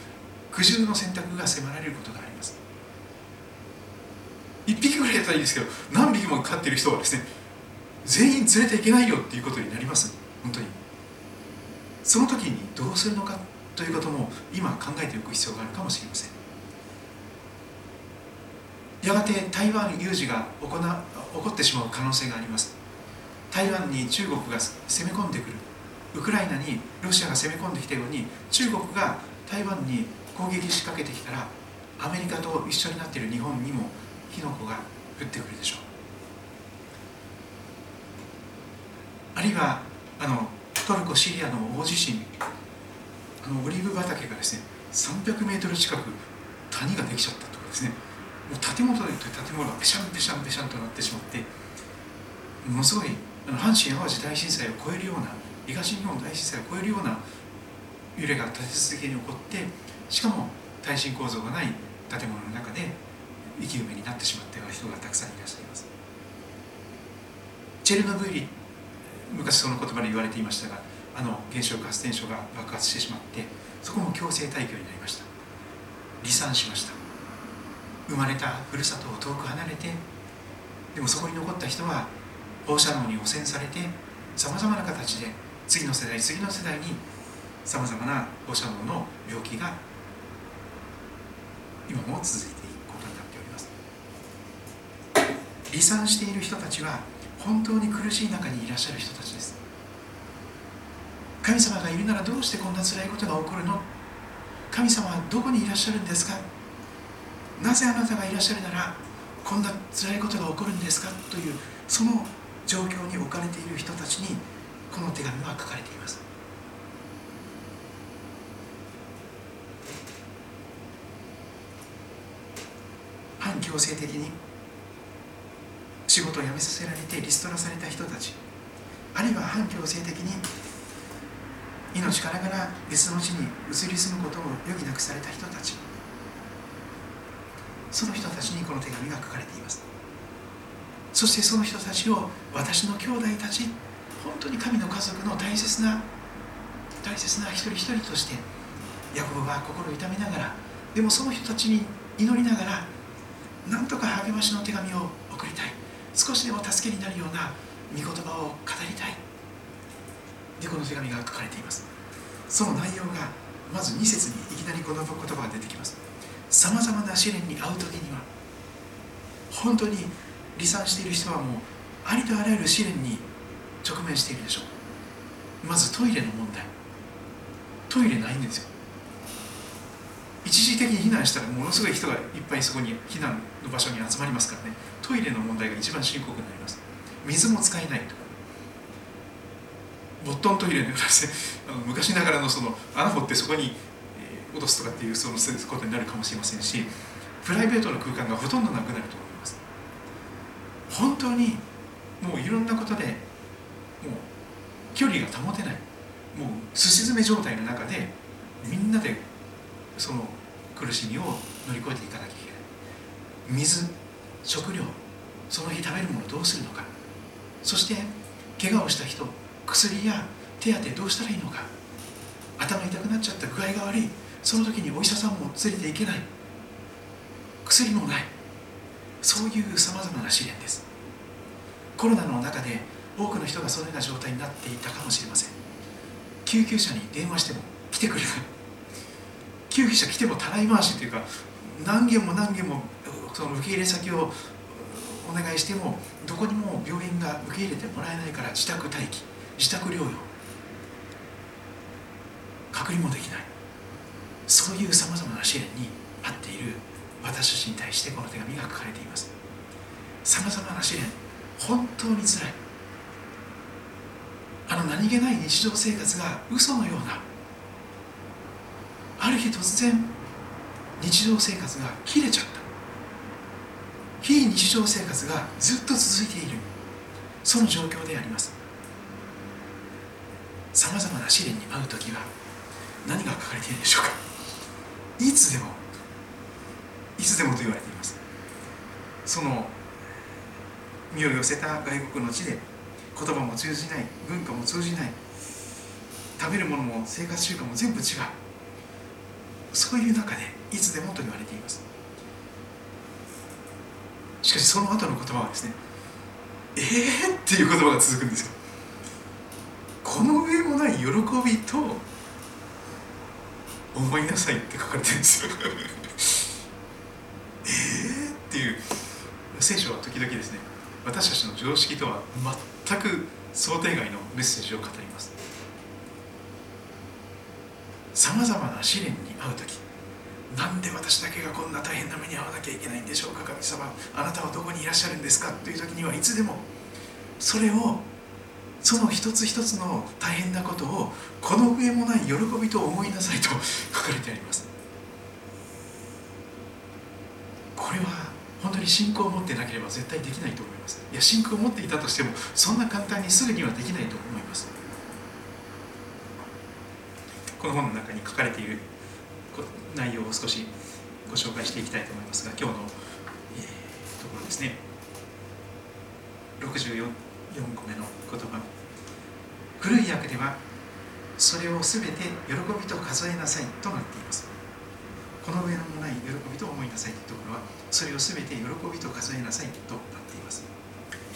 苦渋の選択が迫られることがあります。1匹ぐらいだったらいいですけど何匹も飼ってる人はですね全員連れていけないよっていうことになります。本当に。その時にどうするのかということも今考えておく必要があるかもしれません。やがて台湾有事が起こな起こってしまう可能性があります。台湾に中国が攻め込んでくる。ウクライナにロシアが攻め込んできたように中国が台湾に攻撃しかけてきたらアメリカと一緒になっている日本にも火の粉が降ってくるでしょう。あるいはあのトルコ・シリアの大地震あのオリーブ畑がですね300メートル近く谷ができちゃったとかですね。もう建物という建物がペシャンペシャンペシャンとなってしまってものすごい阪神・淡路大震災を超えるような東日本大震災を超えるような揺れが立て続けに起こってしかも耐震構造がない建物の中で生き埋めになってしまったような人がたくさんいらっしゃいます。チェルノブイリ昔その言葉で言われていましたがあの原子力発電所が爆発してしまってそこも強制退去になりました。離散しました。生まれたふるさとを遠く離れてでもそこに残った人は放射能に汚染されてさまざまな形で次の世代次の世代にさまざまな放射能の病気が今も続いていくことになっております。離散している人たちは本当に苦しい中にいらっしゃる人たちです。神様がいるならどうしてこんな辛いことが起こるの？神様はどこにいらっしゃるんですか？なぜあなたがいらっしゃるならこんな辛いことが起こるんですか？というその状況に置かれている人たちにこの手紙は書かれています。反強制的に仕事を辞めさせられてリストラされた人たち。あるいは反強制的に命からがら別の地に移り住むことを余儀なくされた人たち。その人たちにこの手紙が書かれています。そしてその人たちを私の兄弟たち本当に神の家族の大切な大切な一人一人としてヤコブは心を痛めながらでもその人たちに祈りながらなんとか励ましの手紙を送りたい。少しでも助けになるような御言葉を語りたい。でこの手紙が書かれています。その内容がまず2節にいきなりこの言葉が出てきます。さまざまな試練に遭う時には本当に離散している人はもうありとあらゆる試練に直面しているでしょう。まずトイレの問題。トイレないんですよ。一時的に避難したらものすごい人がいっぱいそこに避難の場所に集まりますからね。トイレの問題が一番深刻になります。水も使えないとか。ボットントイレのような昔ながらのその穴掘ってそこに、落とすとかっていうそのことになるかもしれませんしプライベートの空間がほとんどなくなると思います。本当にもういろんなことでもう距離が保てない。もうすし詰め状態の中でみんなでその苦しみを乗り越えていかなきゃいけない。水食料その日食べるものどうするのか。そして怪我をした人薬や手当どうしたらいいのか。頭痛くなっちゃった具合が悪い。その時にお医者さんも連れていけない。薬もない。そういうさまざまな試練です。コロナの中で多くの人がそのような状態になっていたかもしれません。救急車に電話しても来てくれない。救急車来てもたらい回しというか何件も何件もその受け入れ先をお願いしてもどこにも病院が受け入れてもらえないから自宅待機自宅療養隔離もできない。そういうさまざまな試練に遭っている私たちに対してこの手紙が書かれています。さまざまな試練本当につらい。あの何気ない日常生活が嘘のようなある日突然日常生活が切れちゃった。非日常生活がずっと続いている。その状況であります。さまざまな試練に遭う時は何が書かれているでしょうか。いつでもいつでもと言われています。その身を寄せた外国の地で言葉も通じない文化も通じない食べるものも生活習慣も全部違う。そういう中でいつでもと言われています。しかしその後の言葉はですねえーっていう言葉が続くんですよ。この上もない喜びと思いなさいって書かれてるんですよ。[LAUGHS] えーっていう。聖書は時々ですね私たちの常識とは全く想定外のメッセージを語ります。さまざまな試練に遭う時なんで私だけがこんな大変な目に遭わなきゃいけないんでしょうか神様あなたはどこにいらっしゃるんですか？という時にはいつでもそれをその一つ一つの大変なことをこの上もない喜びと思いなさいと書かれてあります。これは本当に信仰を持ってなければ絶対できないと思います。いや信仰を持っていたとしてもそんな簡単にすぐにはできないと思います。この本の中に書かれている内容を少しご紹介していきたいと思いますが今日の、えー、ところですね。64個目の言葉。古い訳ではそれを全て喜びと数えなさいとなっています。この上のもない喜びと思いなさいというところはそれを全て喜びと数えなさいとなっています。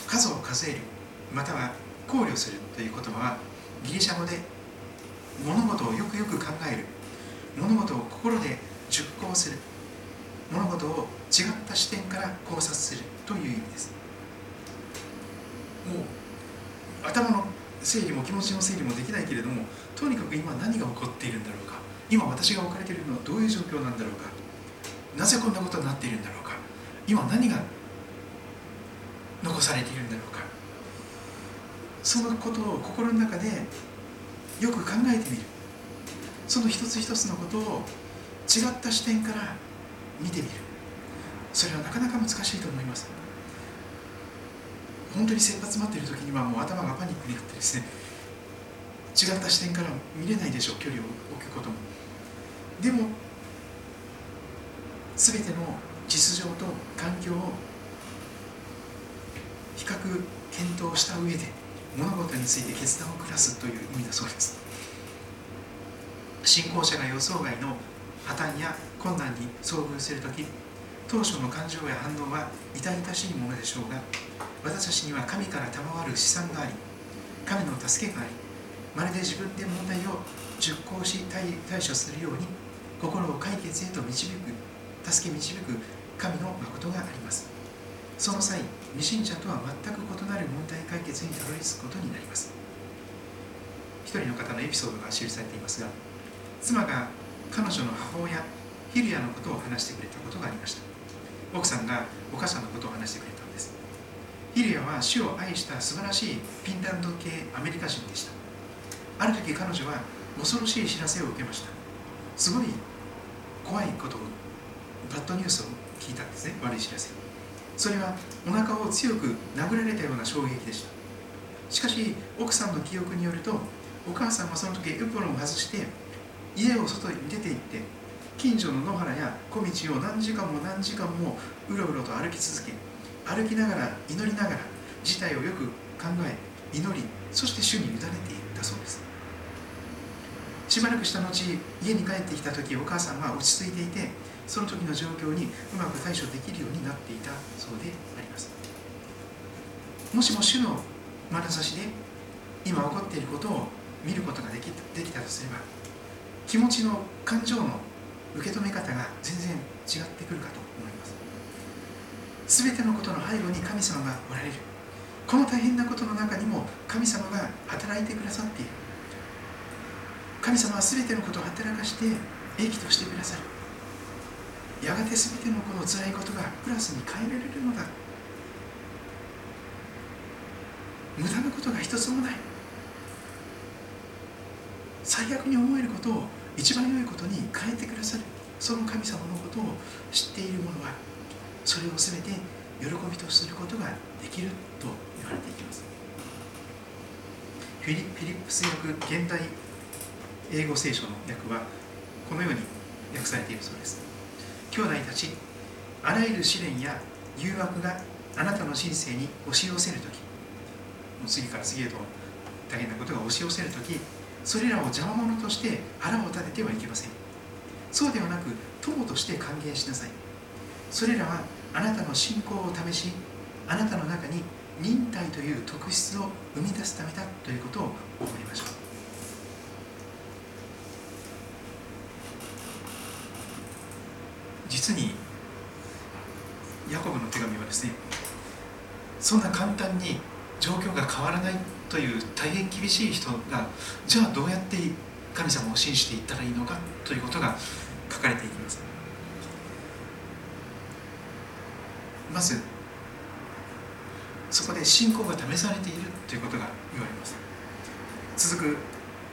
数を数えるまたは考慮するという言葉はギリシャ語で物事をよくよく考える物事を心で熟考する。物事を違った視点から考察するという意味です。もう頭の整理も気持ちの整理もできないけれどもとにかく今何が起こっているんだろうか。今私が置かれているのはどういう状況なんだろうか。なぜこんなことになっているんだろうか。今何が残されているんだろうか。そのことを心の中でよく考えてみる。その一つ一つのことを違った視点から見てみる。それはなかなか難しいと思います。本当に切羽詰まっている時にはもう頭がパニックになってですね違った視点から見れないでしょう距離を置くことも。でも全ての実情と環境を比較検討した上で物事について決断を下すという意味だそうです。信仰者が予想外の破綻や困難に遭遇するとき当初の感情や反応は痛々しいものでしょうが私たちには神から賜る資産があり神の助けがありまるで自分で問題を熟考し対処するように心を解決へと導く助け導く神の誠があります。その際未信者とは全く異なる問題解決にたどり着くことになります。一人の方のエピソードが記されていますが妻が彼女の母親ヒルヤのことを話してくれたことがありました。奥さんがお母さんのことを話してくれたんです。ヒルヤは主を愛した素晴らしいピンランド系アメリカ人でした。ある時彼女は恐ろしい知らせを受けました。すごい怖いことをバッドニュースを聞いたんですね。悪い知らせ。それはお腹を強く殴られたような衝撃でした。しかし奥さんの記憶によるとお母さんはその時エプロンを外して家を外に出て行って近所の野原や小道を何時間も何時間もうろうろと歩き続け歩きながら祈りながら事態をよく考え祈りそして主に委ねていったそうです。しばらくした後家に帰ってきた時お母さんは落ち着いていてその時の状況にうまく対処できるようになっていたそうであります。もしも主の眼差しで今起こっていることを見ることができできたとすれば気持ちの感情の受け止め方が全然違ってくるかと思います。全てのことの背後に神様がおられる。この大変なことの中にも神様が働いてくださっている。神様は全てのことを働かして益としてくださる。やがて全てのこの辛いことがプラスに変えられるのだ。無駄なことが一つもない。最悪に思えることを一番良いことに変えてくださる。その神様のことを知っている者はそれを全て喜びとすることができると言われていきます。フィリップス訳現代英語聖書の訳はこのように訳されているそうです。兄弟たちあらゆる試練や誘惑があなたの人生に押し寄せるとき次から次へと大変なことが押し寄せるときそれらを邪魔者として腹を立ててはいけません。そうではなく友として歓迎しなさい。それらはあなたの信仰を試しあなたの中に忍耐という特質を生み出すためだということを覚えましょう。実にヤコブの手紙はですねそんな簡単に状況が変わらないという大変厳しい人がじゃあどうやって神様を信じていったらいいのかということが書かれていきます。まずそこで信仰が試されているということが言われます。続く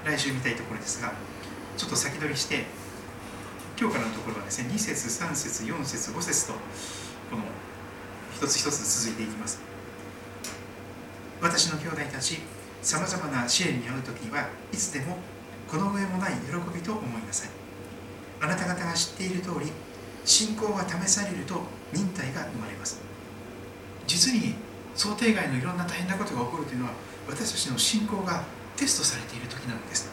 来週見たいところですがちょっと先取りして今日からのところはですね2節3節4節5節とこの一つ一つ続いていきます。私の兄弟たちさまざまな支援に遭う時にはいつでもこの上もない喜びと思いなさい。あなた方が知っている通り信仰が試されると忍耐が生まれます。実に想定外のいろんな大変なことが起こるというのは私たちの信仰がテストされている時なのです。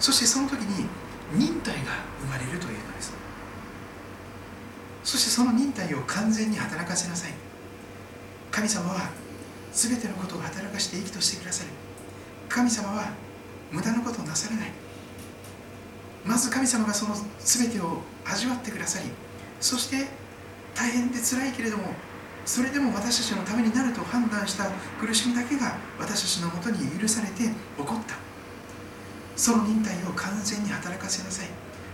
そしてその時に忍耐が生まれるというのです。そしてその忍耐を完全に働かせなさい。神様は全てのことを働かして益としてくださる神様は無駄なことをなされない。まず神様がその全てを味わってくださりそして大変で辛いけれどもそれでも私たちのためになると判断した苦しみだけが私たちのもとに許されて起こった。その忍耐を完全に働かせなさい。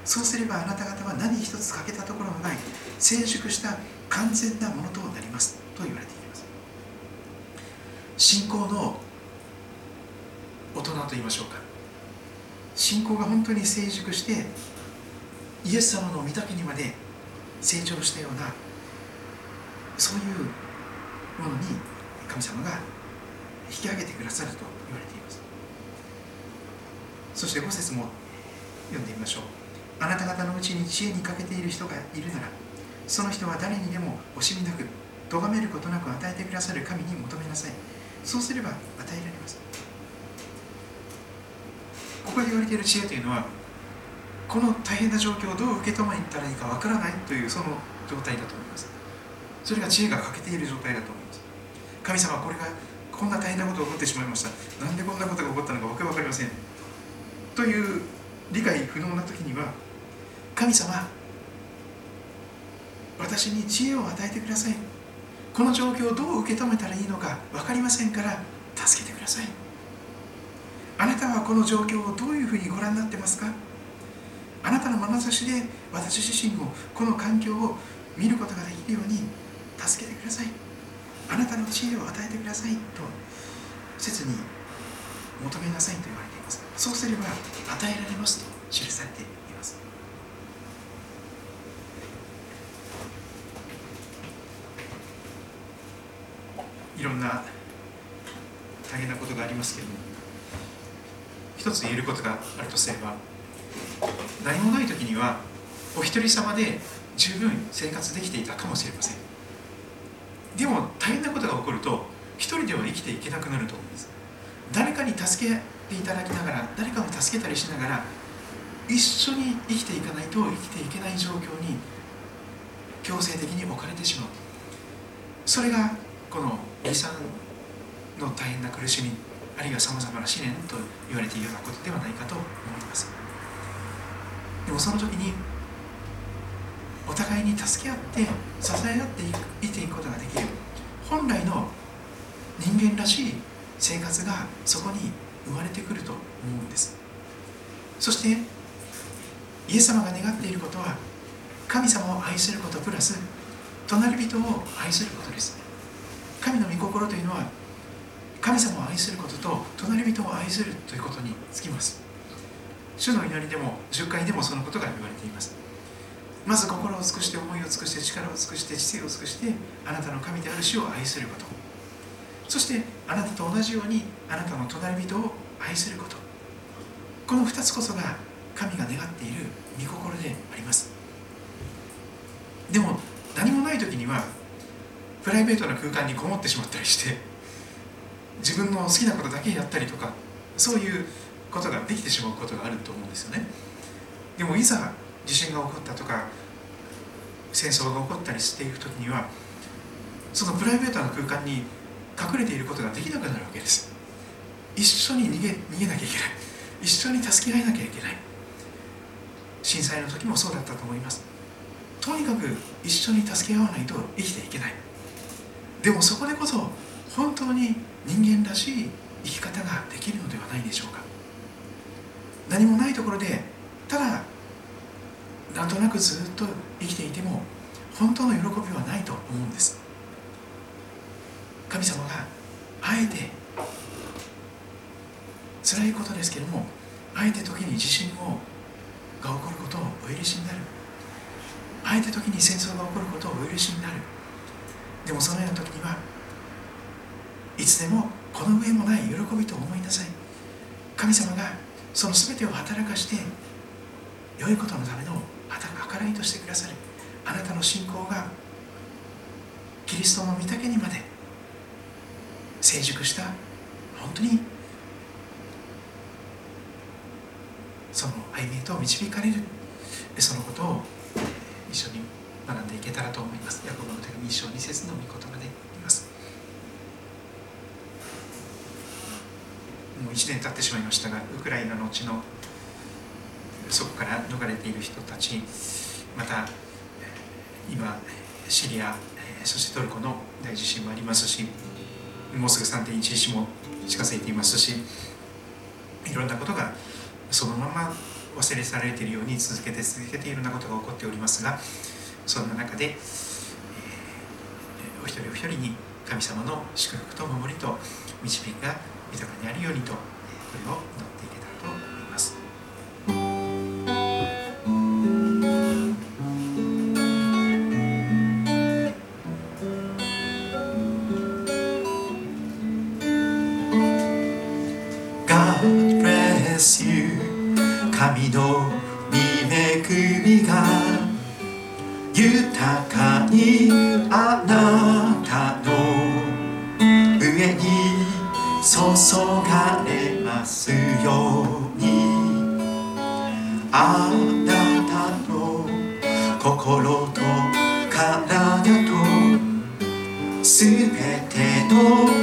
そうすればあなた方は何一つ欠けたところのない成熟した完全なものとなります。と言われています。信仰の大人と言いましょうか。信仰が本当に成熟してイエス様の御岳にまで成長したようなそういうものに神様が引き上げてくださると言われています。そして5節も読んでみましょう。あなた方のうちに知恵に欠けている人がいるならその人は誰にでも惜しみなく咎めることなく与えてくださる神に求めなさい。そうすれば与えられます。ここで言われている知恵というのはこの大変な状況をどう受け止めたらいいかわからないというその状態だと思います。それが知恵が欠けている状態だと思います。神様これがこんな大変なことが起こってしまいました。なんでこんなことが起こったのかわけ分かりません。という理解不能な時には神様私に知恵を与えてください。この状況をどう受け止めたらいいのか分かりませんから助けてください。あなたはこの状況をどういうふうにご覧になってますか？あなたの眼差しで私自身をこの環境を見ることができるように助けてください。あなたの知恵を与えてくださいと切に求めなさいと言われています。そうすれば与えられますと記されていますいろんな大変なことがありますけれども一つ言えることがあるとすれば何もない時にはお一人様で十分生活できていたかもしれません。でも大変なことが起こると一人では生きていけなくなると思うんです。誰かに助けていただきながら誰かを助けたりしながら一緒に生きていかないと生きていけない状況に強制的に置かれてしまう。それがこの離散の大変な苦しみあるいはさまざまな試練と言われているようなことではないかと思います。でもその時にお互いに助け合って支え合って生きていくことができる。本来の人間らしい生活がそこに生まれてくると思うんです。そしてイエス様が願っていることは神様を愛することプラス隣人を愛することです。神の御心というのは神様を愛することと隣人を愛するということにつきます。主の祈りでも10回でもそのことが言われています。まず心を尽くして思いを尽くして力を尽くして知性を尽くしてあなたの神である主を愛すること。そしてあなたと同じようにあなたの隣人を愛すること。この2つこそが神が願っている御心であります。でも何もない時にはプライベートな空間にこもってしまったりして自分の好きなことだけやったりとかそういうことができてしまうことがあると思うんですよね。でもいざ地震が起こったとか戦争が起こったりしていく時にはそのプライベートな空間に隠れていることができなくなるわけです。一緒に逃げ逃げなきゃいけない。一緒に助け合えなきゃいけない。震災の時もそうだったと思います。とにかく一緒に助け合わないと生きていけない。でもそこでこそ本当に人間らしい生き方ができるのではないでしょうか。何もないところでただなんとなくずっと生きていても本当の喜びはないと思うんです。神様があえて辛いことですけれどもあえて時に地震をが起こることをお許しになる。あえて時に戦争が起こることをお許しになる。でもそのような時にはいつでもこの上もない喜びと思いなさい。神様がその全てを働かして良いことのための計らいとしてくださる。あなたの信仰がキリストの御岳にまで成熟した本当にその歩みへと導かれる。そのことを一緒に学んでいけたらと思います。ヤコブの手紙一章二節の御言葉でいます。もう1年経ってしまいましたがウクライナの地のそこから逃れている人たちまた今シリアそしてトルコの大地震もありますしもうすぐ3.11も近づいていますしいろんなことがそのまま忘れ去られているように続けて続けていろんなことが起こっておりますがそんな中で、えー、お一人お一人に神様の祝福と守りと導きが豊かにあるようにとこれをあなたの上に注がれますように。あなたの心と体とすべての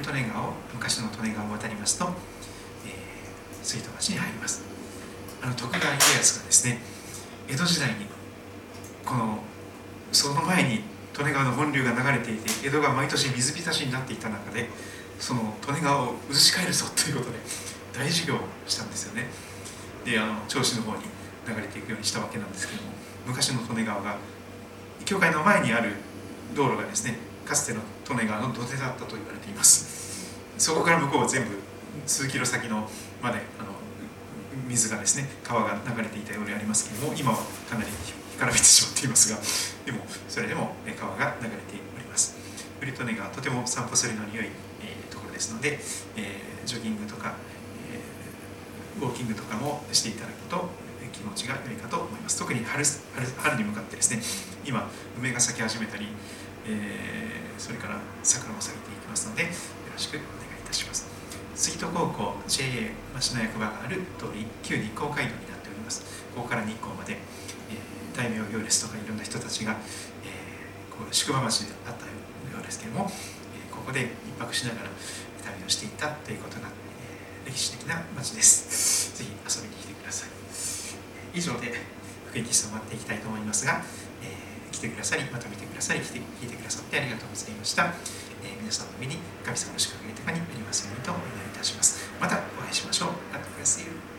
古利根川を昔の利根川を渡りますと、えー、水戸町に入ります。あの徳川家康がですね江戸時代にこのその前に利根川の本流が流れていて江戸が毎年水浸しになっていた中でその利根川を移し替えるぞということで大事業をしたんですよね。であの銚子の方に流れていくようにしたわけなんですけども昔の利根川が教会の前にある道路がですねかつての利根川の土手だったと言われています。そこから向こうは全部数キロ先のまであの水がですね川が流れていたようでありますけれども今はかなり干からびてしまっていますがでもそれでも川が流れております。ブリトネがとても散歩するのに良い、えーところですので、えージョギングとか、えーウォーキングとかもしていただくと気持ちが良いかと思います。特に春春春に向かってですね今梅が咲き始めたり、えーそれから桜も咲いていきますのでよろしくお願いいたします。杉戸高校 JA 町の役場がある通り旧日光街道になっております。ここから日光まで、えー大名行列とかいろんな人たちが、えーこう宿場町であったようですけれども、えここで一泊しながら旅をしていたということが、え歴史的な町です。ぜひ遊びに来てください。以上で福音キスを終わっていきたいと思いますが、来てくださりまた見てくださり来て聞いてくださってありがとうございました、え皆さんの目に神様の祝福が豊かになりますようにとお願いいたします。またお会いしましょう。God bless you